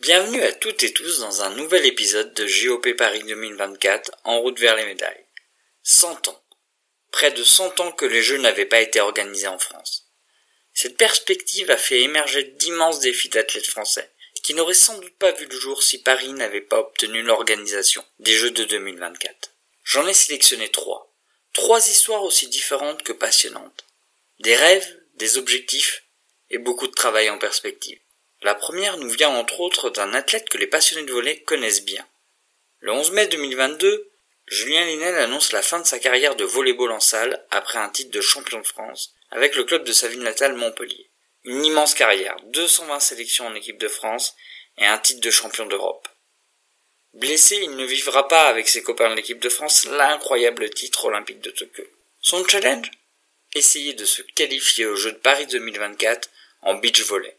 Bienvenue à toutes et tous dans un nouvel épisode de JOP Paris 2024 en route vers les médailles. 100 ans. Près de 100 ans que les Jeux n'avaient pas été organisés en France. Cette perspective a fait émerger d'immenses défis d'athlètes français, qui n'auraient sans doute pas vu le jour si Paris n'avait pas obtenu l'organisation des Jeux de 2024. J'en ai sélectionné trois. Trois histoires aussi différentes que passionnantes. Des rêves, des objectifs et beaucoup de travail en perspective. La première nous vient entre autres d'un athlète que les passionnés de volley connaissent bien. Le 11 mai 2022, Julien Linel annonce la fin de sa carrière de volleyball en salle après un titre de champion de France avec le club de sa ville natale Montpellier. Une immense carrière, 220 sélections en équipe de France et un titre de champion d'Europe. Blessé, il ne vivra pas avec ses copains de l'équipe de France l'incroyable titre olympique de Tokyo. Son challenge? Essayer de se qualifier aux Jeux de Paris 2024 en beach volley.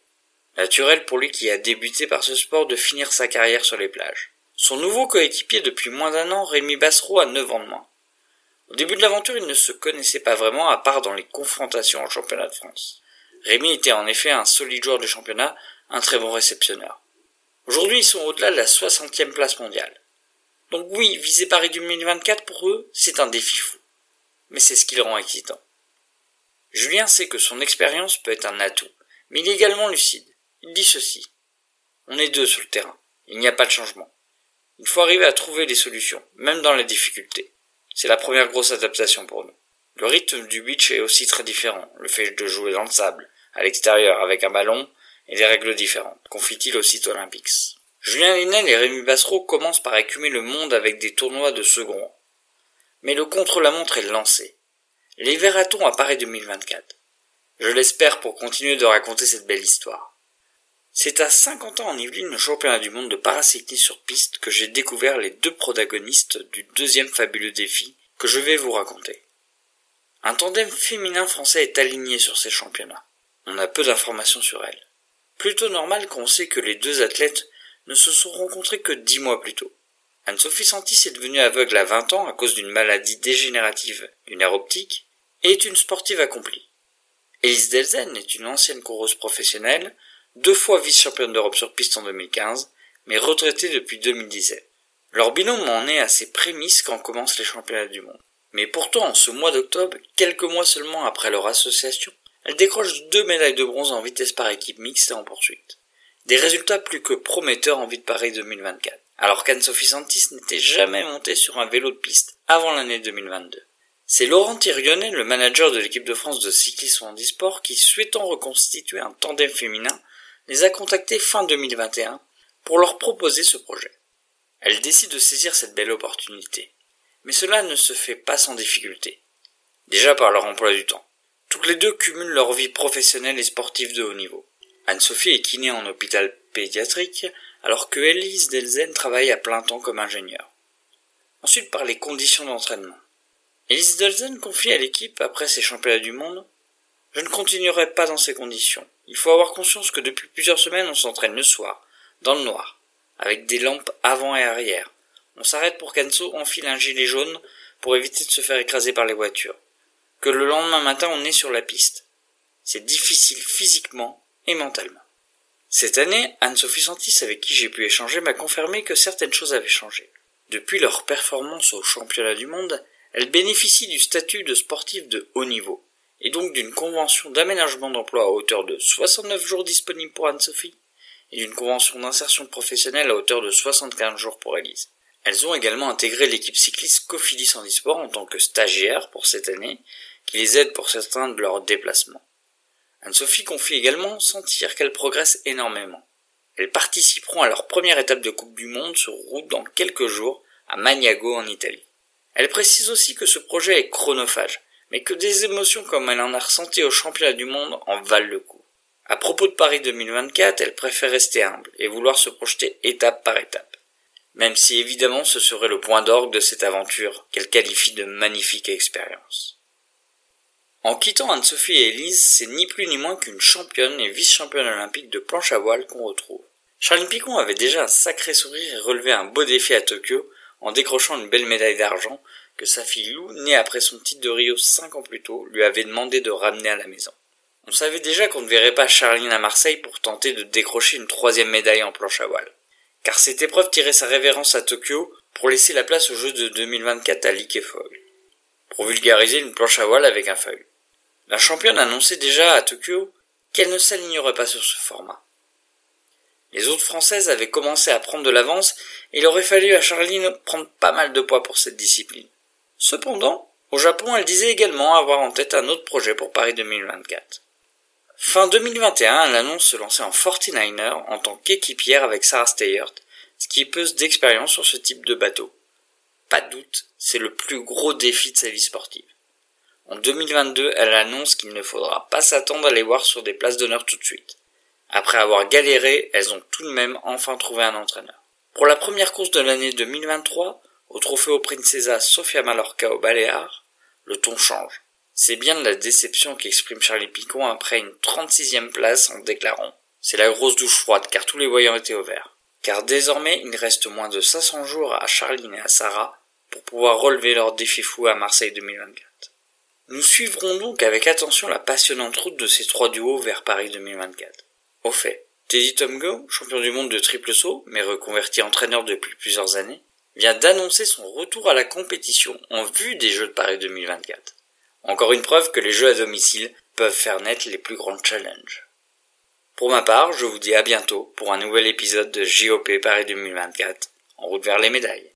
Naturel pour lui qui a débuté par ce sport de finir sa carrière sur les plages. Son nouveau coéquipier depuis moins d'un an, Rémi Bassereau, a 9 ans de moins. Au début de l'aventure, il ne se connaissait pas vraiment à part dans les confrontations en championnat de France. Rémi était en effet un solide joueur de championnat, un très bon réceptionneur. Aujourd'hui, ils sont au-delà de la 60e place mondiale. Donc oui, viser Paris 2024 pour eux, c'est un défi fou. Mais c'est ce qui le rend excitant. Julien sait que son expérience peut être un atout, mais il est également lucide. Il dit ceci. On est deux sur le terrain. Il n'y a pas de changement. Il faut arriver à trouver des solutions, même dans les difficultés. C'est la première grosse adaptation pour nous. Le rythme du beach est aussi très différent. Le fait de jouer dans le sable, à l'extérieur, avec un ballon, et des règles différentes, confie-t-il au site Olympics. Julien Linel et Rémi Bassereau commencent par écumer le monde avec des tournois de second. Mais le contre-la-montre est lancé. Les verra-t-on à Paris 2024 Je l'espère pour continuer de raconter cette belle histoire. C'est à 50 ans en Yvelines, le championnat du monde de paracyclisme sur piste, que j'ai découvert les deux protagonistes du deuxième fabuleux défi que je vais vous raconter. Un tandem féminin français est aligné sur ces championnats. On a peu d'informations sur elles. Plutôt normal qu'on sait que les deux athlètes ne se sont rencontrés que dix mois plus tôt. Anne-Sophie Santis est devenue aveugle à 20 ans à cause d'une maladie dégénérative du nerf optique et est une sportive accomplie. Elise Delzen est une ancienne coureuse professionnelle deux fois vice-championne d'Europe sur piste en 2015, mais retraitée depuis 2017. Leur binôme en est à ses prémices quand commencent les championnats du monde. Mais pourtant, en ce mois d'octobre, quelques mois seulement après leur association, elle décroche deux médailles de bronze en vitesse par équipe mixte et en poursuite. Des résultats plus que prometteurs en de Paris 2024, alors qu'Anne-Sophie Santis n'était jamais montée sur un vélo de piste avant l'année 2022. C'est Laurent Thirionnet, le manager de l'équipe de France de cyclisme en e-sport, qui, souhaitant reconstituer un tandem féminin, les a contactés fin 2021 pour leur proposer ce projet. Elle décide de saisir cette belle opportunité. Mais cela ne se fait pas sans difficulté. Déjà par leur emploi du temps. Toutes les deux cumulent leur vie professionnelle et sportive de haut niveau. Anne-Sophie est kiné en hôpital pédiatrique, alors que Elise Delzen travaille à plein temps comme ingénieure. Ensuite par les conditions d'entraînement. Elise Delzen confie à l'équipe, après ses championnats du monde, je ne continuerai pas dans ces conditions. Il faut avoir conscience que depuis plusieurs semaines on s'entraîne le soir, dans le noir, avec des lampes avant et arrière. On s'arrête pour qu'Anso enfile un gilet jaune pour éviter de se faire écraser par les voitures. Que le lendemain matin on est sur la piste. C'est difficile physiquement et mentalement. Cette année, Anne-Sophie Santis, avec qui j'ai pu échanger, m'a confirmé que certaines choses avaient changé. Depuis leur performance au championnat du monde, elle bénéficie du statut de sportive de haut niveau et donc d'une convention d'aménagement d'emploi à hauteur de 69 jours disponibles pour Anne-Sophie, et d'une convention d'insertion professionnelle à hauteur de 75 jours pour Elise. Elles ont également intégré l'équipe cycliste Cofidis Handisport en tant que stagiaires pour cette année, qui les aide pour certains de leurs déplacements. Anne-Sophie confie également sentir qu'elles progressent énormément. Elles participeront à leur première étape de Coupe du Monde sur route dans quelques jours à Magnago en Italie. Elle précise aussi que ce projet est chronophage, mais que des émotions comme elle en a ressenti au championnat du monde en valent le coup. À propos de Paris 2024, elle préfère rester humble et vouloir se projeter étape par étape. Même si évidemment ce serait le point d'orgue de cette aventure qu'elle qualifie de magnifique expérience. En quittant Anne-Sophie et Elise, c'est ni plus ni moins qu'une championne et vice-championne olympique de planche à voile qu'on retrouve. Charline Picon avait déjà un sacré sourire et relevé un beau défi à Tokyo en décrochant une belle médaille d'argent que sa fille Lou, née après son titre de Rio cinq ans plus tôt, lui avait demandé de ramener à la maison. On savait déjà qu'on ne verrait pas Charline à Marseille pour tenter de décrocher une troisième médaille en planche à voile. Car cette épreuve tirait sa révérence à Tokyo pour laisser la place aux Jeux de 2024 à Foil. Pour vulgariser une planche à voile avec un feuille. La championne annonçait déjà à Tokyo qu'elle ne s'alignerait pas sur ce format. Les autres françaises avaient commencé à prendre de l'avance et il aurait fallu à Charline prendre pas mal de poids pour cette discipline. Cependant, au Japon, elle disait également avoir en tête un autre projet pour Paris 2024. Fin 2021, elle annonce se lancer en 49er en tant qu'équipière avec Sarah Steyert, skippeuse d'expérience sur ce type de bateau. Pas doute, c'est le plus gros défi de sa vie sportive. En 2022, elle annonce qu'il ne faudra pas s'attendre à les voir sur des places d'honneur tout de suite. Après avoir galéré, elles ont tout de même enfin trouvé un entraîneur. Pour la première course de l'année 2023, au Trofeo Princesa Sofia Mallorca au Baléares, le ton change. C'est bien de la déception qu'exprime Charlie Picon après une 36e place en déclarant C'est la grosse douche froide car tous les voyants étaient au vert. Car désormais, il reste moins de 500 jours à Charline et à Sarah pour pouvoir relever leur défi fou à Marseille 2024. Nous suivrons donc avec attention la passionnante route de ces trois duos vers Paris 2024. Au fait, Teddy Tomgo, champion du monde de triple saut, mais reconverti entraîneur depuis plusieurs années, vient d'annoncer son retour à la compétition en vue des Jeux de Paris 2024. Encore une preuve que les jeux à domicile peuvent faire naître les plus grands challenges. Pour ma part, je vous dis à bientôt pour un nouvel épisode de JOP Paris 2024, en route vers les médailles.